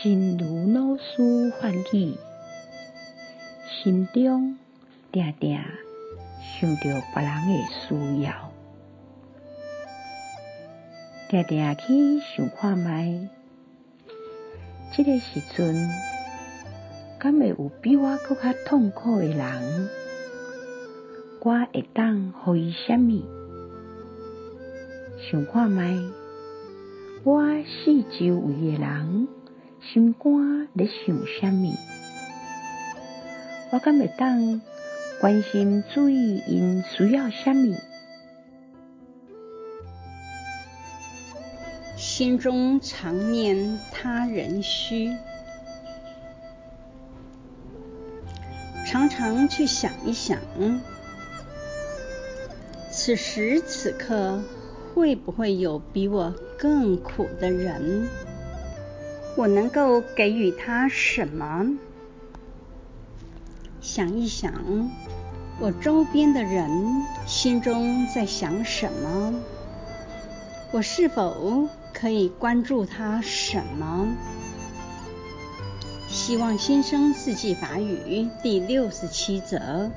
真如老师法语，心中常常想着别人的需要，常常去想看觅，这个时阵，敢会有比我更较痛苦的人？我会当予伊什么？想看觅，我四周围的人心肝在想什么？我敢会当关心注意因需要什么？心中常念他人需，常常去想一想。此时此刻，会不会有比我更苦的人？我能够给予他什么？想一想，我周边的人心中在想什么？我是否可以关注他什么？希望新生四季法语第六十七则。